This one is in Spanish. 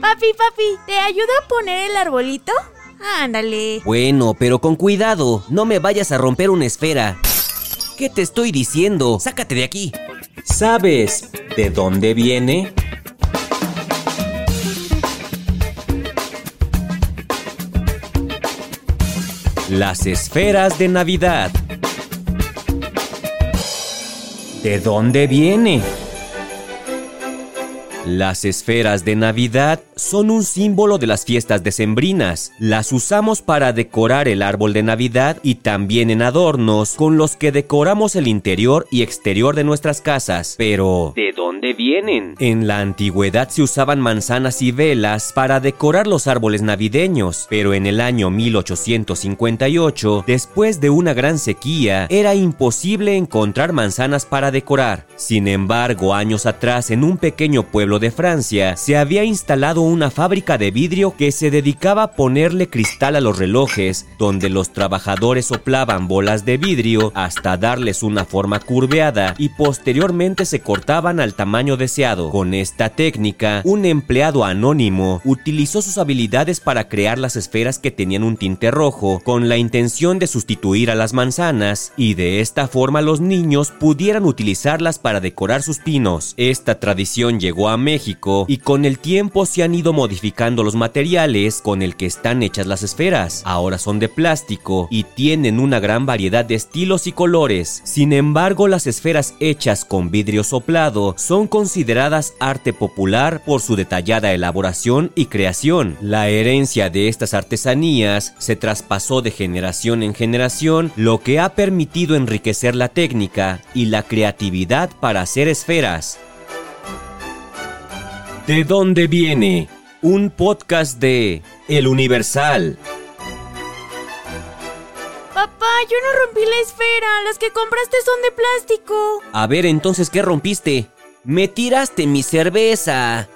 Papi, papi, ¿te ayudo a poner el arbolito? Ándale. Bueno, pero con cuidado, no me vayas a romper una esfera. ¿Qué te estoy diciendo? Sácate de aquí. ¿Sabes de dónde viene? Las esferas de Navidad. ¿De dónde viene? Las esferas de Navidad son un símbolo de las fiestas decembrinas. Las usamos para decorar el árbol de Navidad y también en adornos con los que decoramos el interior y exterior de nuestras casas. Pero, ¿de dónde vienen? En la antigüedad se usaban manzanas y velas para decorar los árboles navideños, pero en el año 1858, después de una gran sequía, era imposible encontrar manzanas para decorar. Sin embargo, años atrás, en un pequeño pueblo de Francia, se había instalado una fábrica de vidrio que se dedicaba a ponerle cristal a los relojes, donde los trabajadores soplaban bolas de vidrio hasta darles una forma curveada y posteriormente se cortaban al tamaño deseado. Con esta técnica, un empleado anónimo utilizó sus habilidades para crear las esferas que tenían un tinte rojo con la intención de sustituir a las manzanas y de esta forma los niños pudieran utilizarlas para decorar sus pinos. Esta tradición llegó a México y con el tiempo se han ido modificando los materiales con el que están hechas las esferas. Ahora son de plástico y tienen una gran variedad de estilos y colores. Sin embargo, las esferas hechas con vidrio soplado son consideradas arte popular por su detallada elaboración y creación. La herencia de estas artesanías se traspasó de generación en generación, lo que ha permitido enriquecer la técnica y la creatividad para hacer esferas. ¿De dónde viene? Un podcast de El Universal. Papá, yo no rompí la esfera. Las que compraste son de plástico. A ver, entonces, ¿qué rompiste? Me tiraste mi cerveza.